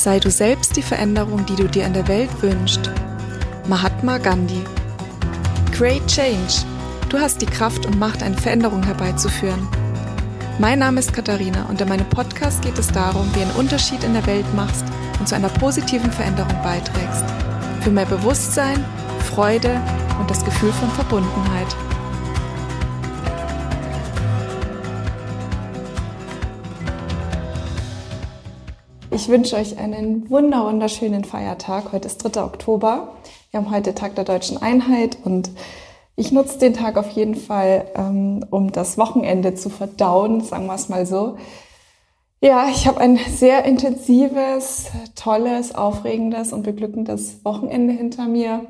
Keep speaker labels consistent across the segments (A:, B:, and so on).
A: Sei du selbst die Veränderung, die du dir in der Welt wünschst. Mahatma Gandhi. Create Change. Du hast die Kraft und Macht, eine Veränderung herbeizuführen. Mein Name ist Katharina und in meinem Podcast geht es darum, wie einen Unterschied in der Welt machst und zu einer positiven Veränderung beiträgst. Für mehr Bewusstsein, Freude und das Gefühl von Verbundenheit. Ich wünsche euch einen wunder wunderschönen Feiertag. Heute ist 3. Oktober. Wir haben heute Tag der deutschen Einheit und ich nutze den Tag auf jeden Fall, ähm, um das Wochenende zu verdauen, sagen wir es mal so. Ja, ich habe ein sehr intensives, tolles, aufregendes und beglückendes Wochenende hinter mir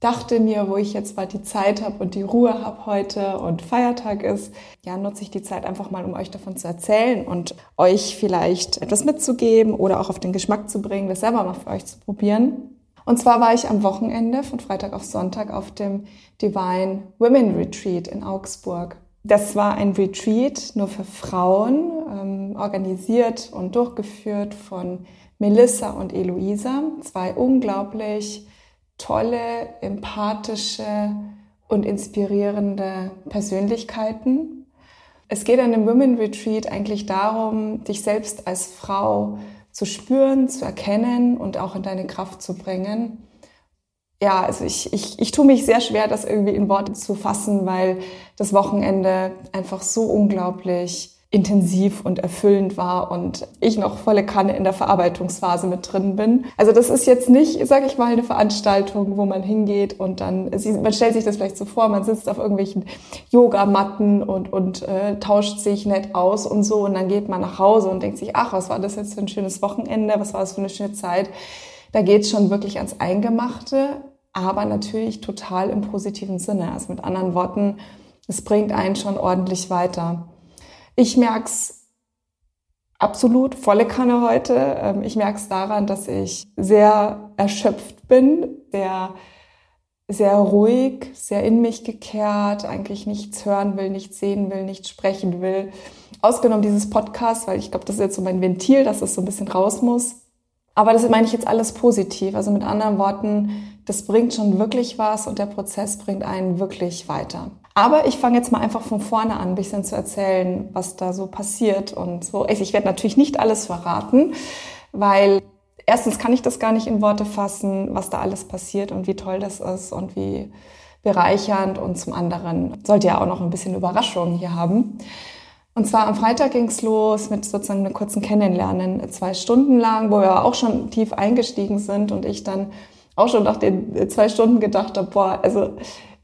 A: dachte mir, wo ich jetzt bald die Zeit habe und die Ruhe habe heute und Feiertag ist, ja, nutze ich die Zeit einfach mal, um euch davon zu erzählen und euch vielleicht etwas mitzugeben oder auch auf den Geschmack zu bringen, das selber mal für euch zu probieren. Und zwar war ich am Wochenende von Freitag auf Sonntag auf dem Divine Women Retreat in Augsburg. Das war ein Retreat nur für Frauen, ähm, organisiert und durchgeführt von Melissa und Eloisa, zwei unglaublich tolle, empathische und inspirierende Persönlichkeiten. Es geht an dem Women Retreat eigentlich darum, dich selbst als Frau zu spüren, zu erkennen und auch in deine Kraft zu bringen. Ja, also ich, ich, ich tue mich sehr schwer, das irgendwie in Worte zu fassen, weil das Wochenende einfach so unglaublich intensiv und erfüllend war und ich noch volle Kanne in der Verarbeitungsphase mit drin bin. Also das ist jetzt nicht, sage ich mal, eine Veranstaltung, wo man hingeht und dann, man stellt sich das vielleicht so vor, man sitzt auf irgendwelchen Yogamatten und, und äh, tauscht sich nett aus und so und dann geht man nach Hause und denkt sich, ach, was war das jetzt für ein schönes Wochenende, was war das für eine schöne Zeit. Da geht es schon wirklich ans Eingemachte, aber natürlich total im positiven Sinne. Also mit anderen Worten, es bringt einen schon ordentlich weiter. Ich merke es absolut volle Kanne heute. Ähm, ich merke es daran, dass ich sehr erschöpft bin, sehr, sehr ruhig, sehr in mich gekehrt, eigentlich nichts hören will, nichts sehen will, nichts sprechen will. Ausgenommen dieses Podcast, weil ich glaube, das ist jetzt so mein Ventil, dass es so ein bisschen raus muss. Aber das meine ich jetzt alles positiv. Also mit anderen Worten, das bringt schon wirklich was und der Prozess bringt einen wirklich weiter. Aber ich fange jetzt mal einfach von vorne an, ein bisschen zu erzählen, was da so passiert und so. Ich werde natürlich nicht alles verraten, weil erstens kann ich das gar nicht in Worte fassen, was da alles passiert und wie toll das ist und wie bereichernd. Und zum anderen sollte ja auch noch ein bisschen Überraschung hier haben. Und zwar am Freitag ging es los mit sozusagen einem kurzen Kennenlernen, zwei Stunden lang, wo wir auch schon tief eingestiegen sind und ich dann auch schon nach den zwei Stunden gedacht habe, boah, also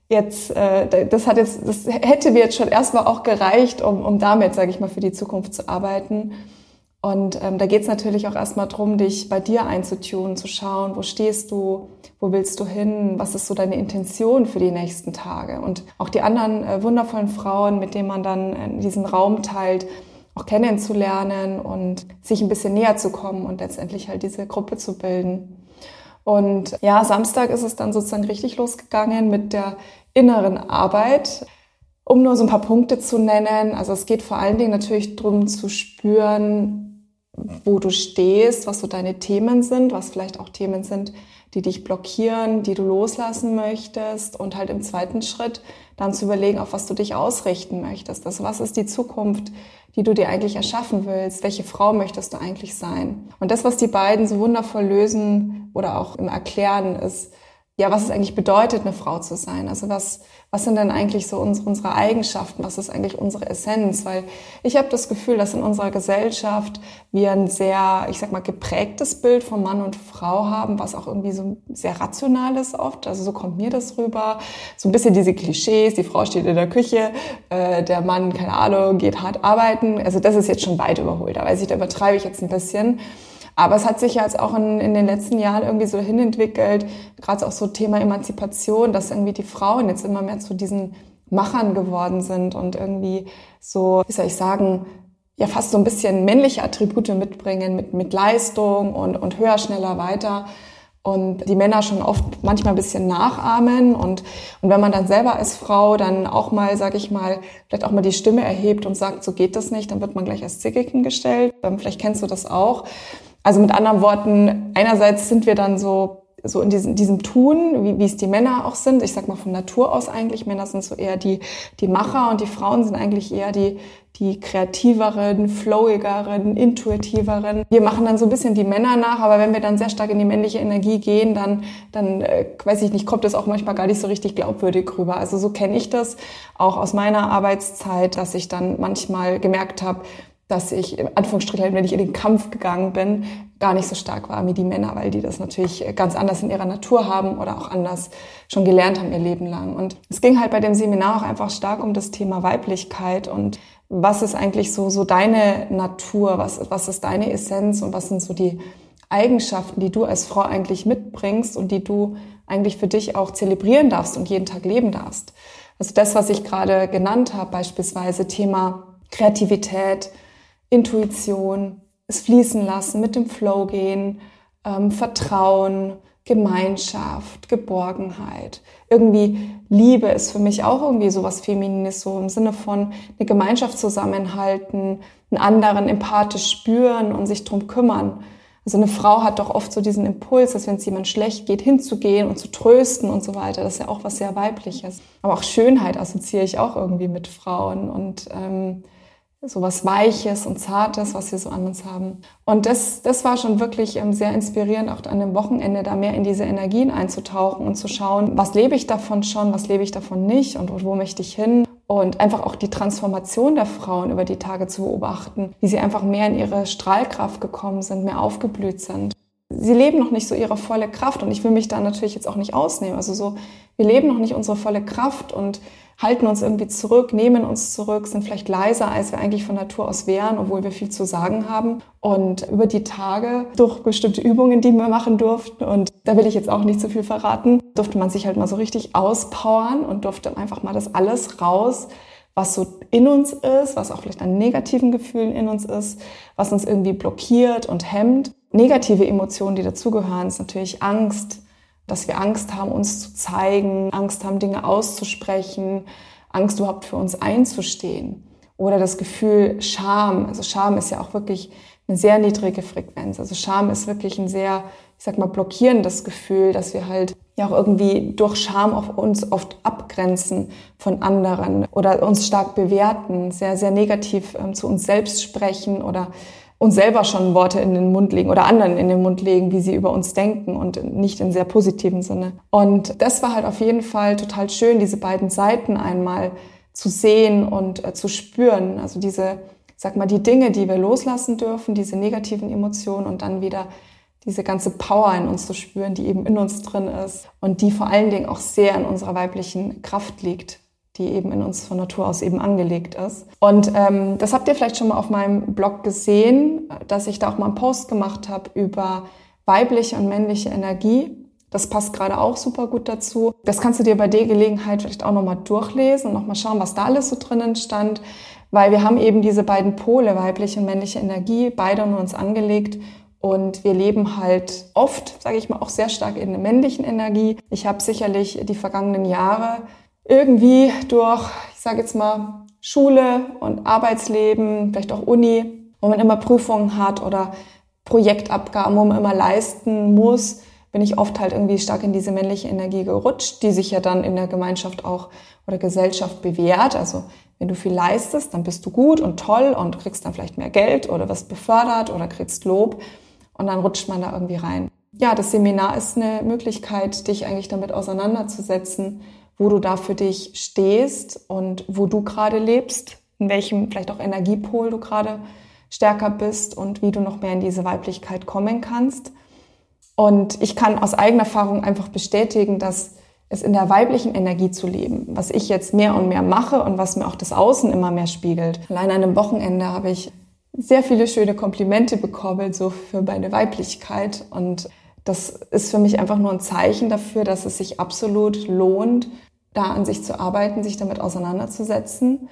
A: jetzt, äh, das hat jetzt, das hätte mir jetzt schon erstmal auch gereicht, um, um damit, sage ich mal, für die Zukunft zu arbeiten. Und ähm, da geht es natürlich auch erstmal drum, dich bei dir einzutun, zu schauen, wo stehst du, wo willst du hin, was ist so deine Intention für die nächsten Tage. Und auch die anderen äh, wundervollen Frauen, mit denen man dann äh, diesen Raum teilt, auch kennenzulernen und sich ein bisschen näher zu kommen und letztendlich halt diese Gruppe zu bilden. Und ja, Samstag ist es dann sozusagen richtig losgegangen mit der inneren Arbeit. Um nur so ein paar Punkte zu nennen, also es geht vor allen Dingen natürlich darum zu spüren, wo du stehst, was so deine Themen sind, was vielleicht auch Themen sind, die dich blockieren, die du loslassen möchtest und halt im zweiten Schritt dann zu überlegen, auf was du dich ausrichten möchtest. Also was ist die Zukunft, die du dir eigentlich erschaffen willst? Welche Frau möchtest du eigentlich sein? Und das, was die beiden so wundervoll lösen oder auch im Erklären ist, ja, was es eigentlich bedeutet, eine Frau zu sein. Also was, was sind denn eigentlich so unsere Eigenschaften? Was ist eigentlich unsere Essenz? Weil ich habe das Gefühl, dass in unserer Gesellschaft wir ein sehr, ich sag mal, geprägtes Bild von Mann und Frau haben, was auch irgendwie so sehr rational ist oft. Also so kommt mir das rüber. So ein bisschen diese Klischees, die Frau steht in der Küche, äh, der Mann, keine Ahnung, geht hart arbeiten. Also das ist jetzt schon weit überholt. Da weiß ich, da übertreibe ich jetzt ein bisschen. Aber es hat sich ja jetzt auch in, in den letzten Jahren irgendwie so hinentwickelt, gerade auch so Thema Emanzipation, dass irgendwie die Frauen jetzt immer mehr zu diesen Machern geworden sind und irgendwie so, wie soll ich sagen, ja fast so ein bisschen männliche Attribute mitbringen mit, mit Leistung und, und höher, schneller, weiter. Und die Männer schon oft manchmal ein bisschen nachahmen. Und, und wenn man dann selber als Frau dann auch mal, sag ich mal, vielleicht auch mal die Stimme erhebt und sagt, so geht das nicht, dann wird man gleich als zickig hingestellt. Ähm, vielleicht kennst du das auch. Also mit anderen Worten, einerseits sind wir dann so so in diesem, diesem Tun, wie, wie es die Männer auch sind. Ich sag mal von Natur aus eigentlich. Männer sind so eher die, die Macher und die Frauen sind eigentlich eher die, die kreativeren, flowigeren, intuitiveren. Wir machen dann so ein bisschen die Männer nach, aber wenn wir dann sehr stark in die männliche Energie gehen, dann, dann äh, weiß ich nicht, kommt das auch manchmal gar nicht so richtig glaubwürdig rüber. Also so kenne ich das auch aus meiner Arbeitszeit, dass ich dann manchmal gemerkt habe, dass ich, in Anführungsstrichen, wenn ich in den Kampf gegangen bin, gar nicht so stark war wie die Männer, weil die das natürlich ganz anders in ihrer Natur haben oder auch anders schon gelernt haben ihr Leben lang. Und es ging halt bei dem Seminar auch einfach stark um das Thema Weiblichkeit und was ist eigentlich so, so deine Natur, was, was ist deine Essenz und was sind so die Eigenschaften, die du als Frau eigentlich mitbringst und die du eigentlich für dich auch zelebrieren darfst und jeden Tag leben darfst. Also das, was ich gerade genannt habe, beispielsweise Thema Kreativität, Intuition, es fließen lassen, mit dem Flow gehen, ähm, Vertrauen, Gemeinschaft, Geborgenheit. Irgendwie Liebe ist für mich auch irgendwie sowas Feminines, so im Sinne von eine Gemeinschaft zusammenhalten, einen anderen empathisch spüren und sich drum kümmern. Also eine Frau hat doch oft so diesen Impuls, dass wenn es jemand schlecht geht, hinzugehen und zu trösten und so weiter. Das ist ja auch was sehr Weibliches. Aber auch Schönheit assoziiere ich auch irgendwie mit Frauen und ähm, so was Weiches und Zartes, was wir so an uns haben. Und das, das war schon wirklich ähm, sehr inspirierend, auch an dem Wochenende da mehr in diese Energien einzutauchen und zu schauen, was lebe ich davon schon, was lebe ich davon nicht und wo möchte ich hin. Und einfach auch die Transformation der Frauen über die Tage zu beobachten, wie sie einfach mehr in ihre Strahlkraft gekommen sind, mehr aufgeblüht sind. Sie leben noch nicht so ihre volle Kraft und ich will mich da natürlich jetzt auch nicht ausnehmen. Also so, wir leben noch nicht unsere volle Kraft und halten uns irgendwie zurück, nehmen uns zurück, sind vielleicht leiser, als wir eigentlich von Natur aus wären, obwohl wir viel zu sagen haben. Und über die Tage, durch bestimmte Übungen, die wir machen durften, und da will ich jetzt auch nicht zu viel verraten, durfte man sich halt mal so richtig auspowern und durfte einfach mal das alles raus, was so in uns ist, was auch vielleicht an negativen Gefühlen in uns ist, was uns irgendwie blockiert und hemmt. Negative Emotionen, die dazugehören, ist natürlich Angst, dass wir Angst haben, uns zu zeigen, Angst haben, Dinge auszusprechen, Angst überhaupt für uns einzustehen. Oder das Gefühl Scham. Also Scham ist ja auch wirklich eine sehr niedrige Frequenz. Also Scham ist wirklich ein sehr, ich sag mal, blockierendes Gefühl, dass wir halt ja auch irgendwie durch Scham auf uns oft abgrenzen von anderen oder uns stark bewerten, sehr, sehr negativ ähm, zu uns selbst sprechen oder uns selber schon Worte in den Mund legen oder anderen in den Mund legen, wie sie über uns denken und nicht in sehr positiven Sinne. Und das war halt auf jeden Fall total schön, diese beiden Seiten einmal zu sehen und äh, zu spüren. Also diese, sag mal, die Dinge, die wir loslassen dürfen, diese negativen Emotionen und dann wieder diese ganze Power in uns zu spüren, die eben in uns drin ist und die vor allen Dingen auch sehr in unserer weiblichen Kraft liegt die eben in uns von Natur aus eben angelegt ist. Und ähm, das habt ihr vielleicht schon mal auf meinem Blog gesehen, dass ich da auch mal einen Post gemacht habe über weibliche und männliche Energie. Das passt gerade auch super gut dazu. Das kannst du dir bei der Gelegenheit vielleicht auch nochmal durchlesen und nochmal schauen, was da alles so drinnen stand. Weil wir haben eben diese beiden Pole, weibliche und männliche Energie, beide in uns angelegt. Und wir leben halt oft, sage ich mal, auch sehr stark in der männlichen Energie. Ich habe sicherlich die vergangenen Jahre irgendwie durch, ich sage jetzt mal, Schule und Arbeitsleben, vielleicht auch Uni, wo man immer Prüfungen hat oder Projektabgaben, wo man immer leisten muss, bin ich oft halt irgendwie stark in diese männliche Energie gerutscht, die sich ja dann in der Gemeinschaft auch oder Gesellschaft bewährt. Also wenn du viel leistest, dann bist du gut und toll und kriegst dann vielleicht mehr Geld oder wirst befördert oder kriegst Lob und dann rutscht man da irgendwie rein. Ja, das Seminar ist eine Möglichkeit, dich eigentlich damit auseinanderzusetzen wo du da für dich stehst und wo du gerade lebst, in welchem vielleicht auch Energiepol du gerade stärker bist und wie du noch mehr in diese Weiblichkeit kommen kannst. Und ich kann aus eigener Erfahrung einfach bestätigen, dass es in der weiblichen Energie zu leben, was ich jetzt mehr und mehr mache und was mir auch das Außen immer mehr spiegelt. Allein an einem Wochenende habe ich sehr viele schöne Komplimente bekommen, so für meine Weiblichkeit. Und das ist für mich einfach nur ein Zeichen dafür, dass es sich absolut lohnt, da an sich zu arbeiten, sich damit auseinanderzusetzen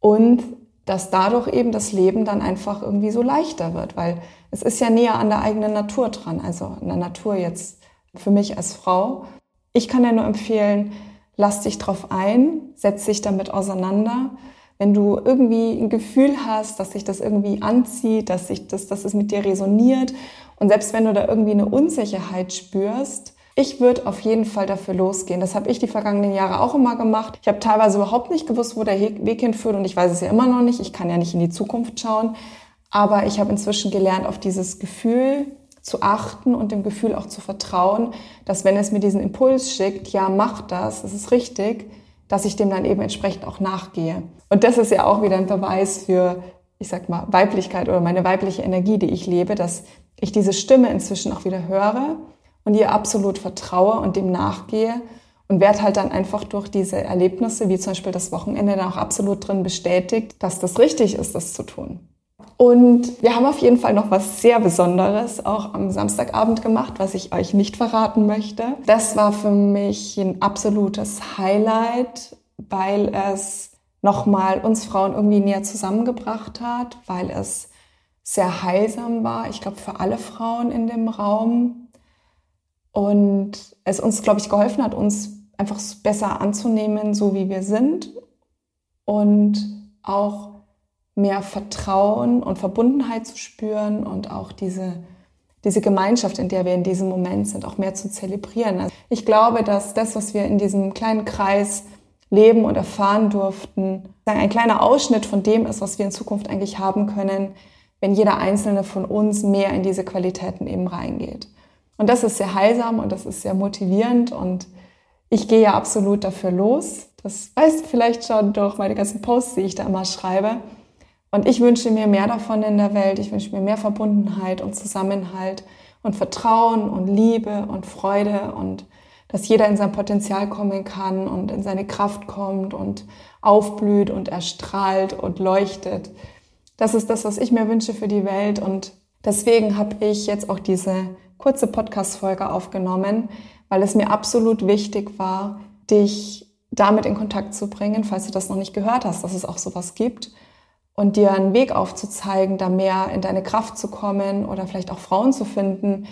A: und dass dadurch eben das Leben dann einfach irgendwie so leichter wird, weil es ist ja näher an der eigenen Natur dran, also an der Natur jetzt für mich als Frau. Ich kann ja nur empfehlen, lass dich drauf ein, setz dich damit auseinander, wenn du irgendwie ein Gefühl hast, dass sich das irgendwie anzieht, dass sich das, dass es mit dir resoniert und selbst wenn du da irgendwie eine Unsicherheit spürst, ich würde auf jeden Fall dafür losgehen. Das habe ich die vergangenen Jahre auch immer gemacht. Ich habe teilweise überhaupt nicht gewusst, wo der Weg hinführt und ich weiß es ja immer noch nicht. Ich kann ja nicht in die Zukunft schauen. Aber ich habe inzwischen gelernt, auf dieses Gefühl zu achten und dem Gefühl auch zu vertrauen, dass wenn es mir diesen Impuls schickt, ja, mach das, das ist richtig, dass ich dem dann eben entsprechend auch nachgehe. Und das ist ja auch wieder ein Beweis für, ich sag mal, Weiblichkeit oder meine weibliche Energie, die ich lebe, dass ich diese Stimme inzwischen auch wieder höre und ihr absolut vertraue und dem nachgehe und werde halt dann einfach durch diese Erlebnisse, wie zum Beispiel das Wochenende, dann auch absolut drin bestätigt, dass das richtig ist, das zu tun. Und wir haben auf jeden Fall noch was sehr Besonderes auch am Samstagabend gemacht, was ich euch nicht verraten möchte. Das war für mich ein absolutes Highlight, weil es nochmal uns Frauen irgendwie näher zusammengebracht hat, weil es sehr heilsam war, ich glaube für alle Frauen in dem Raum. Und es uns, glaube ich, geholfen hat, uns einfach besser anzunehmen, so wie wir sind. Und auch mehr Vertrauen und Verbundenheit zu spüren und auch diese, diese Gemeinschaft, in der wir in diesem Moment sind, auch mehr zu zelebrieren. Also ich glaube, dass das, was wir in diesem kleinen Kreis leben und erfahren durften, ein kleiner Ausschnitt von dem ist, was wir in Zukunft eigentlich haben können, wenn jeder einzelne von uns mehr in diese Qualitäten eben reingeht. Und das ist sehr heilsam und das ist sehr motivierend und ich gehe ja absolut dafür los. Das weißt du vielleicht schon durch meine ganzen Posts, die ich da immer schreibe. Und ich wünsche mir mehr davon in der Welt. Ich wünsche mir mehr Verbundenheit und Zusammenhalt und Vertrauen und Liebe und Freude und dass jeder in sein Potenzial kommen kann und in seine Kraft kommt und aufblüht und erstrahlt und leuchtet. Das ist das, was ich mir wünsche für die Welt und deswegen habe ich jetzt auch diese kurze Podcast-Folge aufgenommen, weil es mir absolut wichtig war, dich damit in Kontakt zu bringen, falls du das noch nicht gehört hast, dass es auch sowas gibt und dir einen Weg aufzuzeigen, da mehr in deine Kraft zu kommen oder vielleicht auch Frauen zu finden,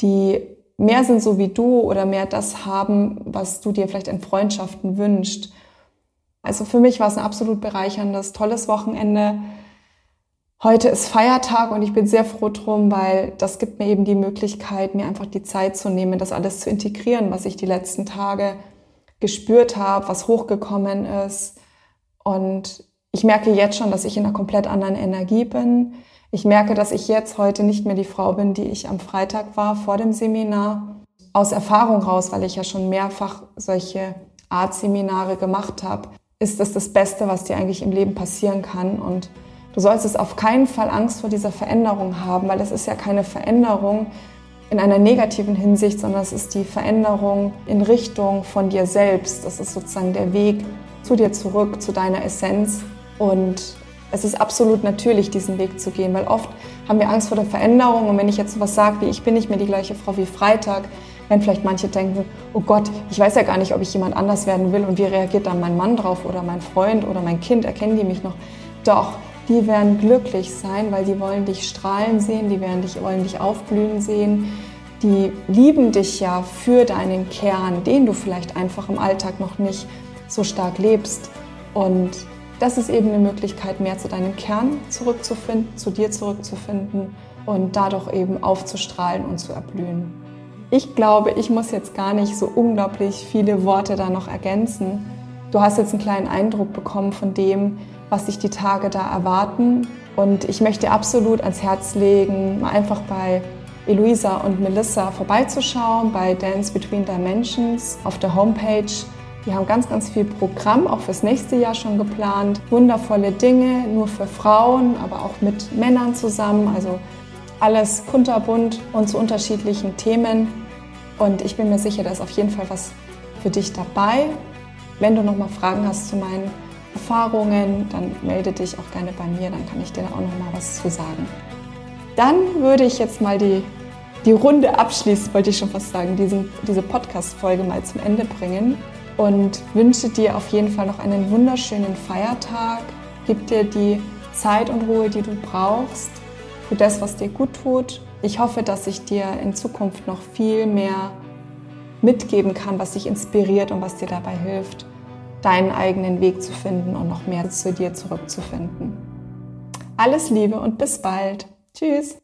A: die mehr sind so wie du oder mehr das haben, was du dir vielleicht in Freundschaften wünschst. Also für mich war es ein absolut bereicherndes, tolles Wochenende. Heute ist Feiertag und ich bin sehr froh drum, weil das gibt mir eben die Möglichkeit, mir einfach die Zeit zu nehmen, das alles zu integrieren, was ich die letzten Tage gespürt habe, was hochgekommen ist. Und ich merke jetzt schon, dass ich in einer komplett anderen Energie bin. Ich merke, dass ich jetzt heute nicht mehr die Frau bin, die ich am Freitag war vor dem Seminar. Aus Erfahrung raus, weil ich ja schon mehrfach solche Art-Seminare gemacht habe, ist das das Beste, was dir eigentlich im Leben passieren kann. Und du solltest auf keinen Fall Angst vor dieser Veränderung haben, weil es ist ja keine Veränderung in einer negativen Hinsicht, sondern es ist die Veränderung in Richtung von dir selbst. Das ist sozusagen der Weg zu dir zurück, zu deiner Essenz. Und es ist absolut natürlich, diesen Weg zu gehen, weil oft haben wir Angst vor der Veränderung. Und wenn ich jetzt sowas sage, wie ich bin nicht mehr die gleiche Frau wie Freitag, wenn vielleicht manche denken, oh Gott, ich weiß ja gar nicht, ob ich jemand anders werden will und wie reagiert dann mein Mann drauf oder mein Freund oder mein Kind, erkennen die mich noch? Doch, die werden glücklich sein, weil sie wollen dich strahlen sehen, die werden dich, wollen dich aufblühen sehen. Die lieben dich ja für deinen Kern, den du vielleicht einfach im Alltag noch nicht so stark lebst. Und das ist eben eine Möglichkeit, mehr zu deinem Kern zurückzufinden, zu dir zurückzufinden und dadurch eben aufzustrahlen und zu erblühen. Ich glaube, ich muss jetzt gar nicht so unglaublich viele Worte da noch ergänzen. Du hast jetzt einen kleinen Eindruck bekommen von dem, was sich die Tage da erwarten. Und ich möchte absolut ans Herz legen, mal einfach bei Eloisa und Melissa vorbeizuschauen, bei Dance Between Dimensions auf der Homepage die haben ganz, ganz viel Programm, auch fürs nächste Jahr schon geplant. Wundervolle Dinge, nur für Frauen, aber auch mit Männern zusammen. Also alles kunterbunt und zu unterschiedlichen Themen. Und ich bin mir sicher, da ist auf jeden Fall was für dich dabei. Wenn du nochmal Fragen hast zu meinen Erfahrungen, dann melde dich auch gerne bei mir, dann kann ich dir da auch nochmal was zu sagen. Dann würde ich jetzt mal die, die Runde abschließen, wollte ich schon fast sagen, diesen, diese Podcast-Folge mal zum Ende bringen und wünsche dir auf jeden Fall noch einen wunderschönen Feiertag. Gib dir die Zeit und Ruhe, die du brauchst. Tu das, was dir gut tut. Ich hoffe, dass ich dir in Zukunft noch viel mehr mitgeben kann, was dich inspiriert und was dir dabei hilft. Deinen eigenen Weg zu finden und noch mehr zu dir zurückzufinden. Alles Liebe und bis bald. Tschüss.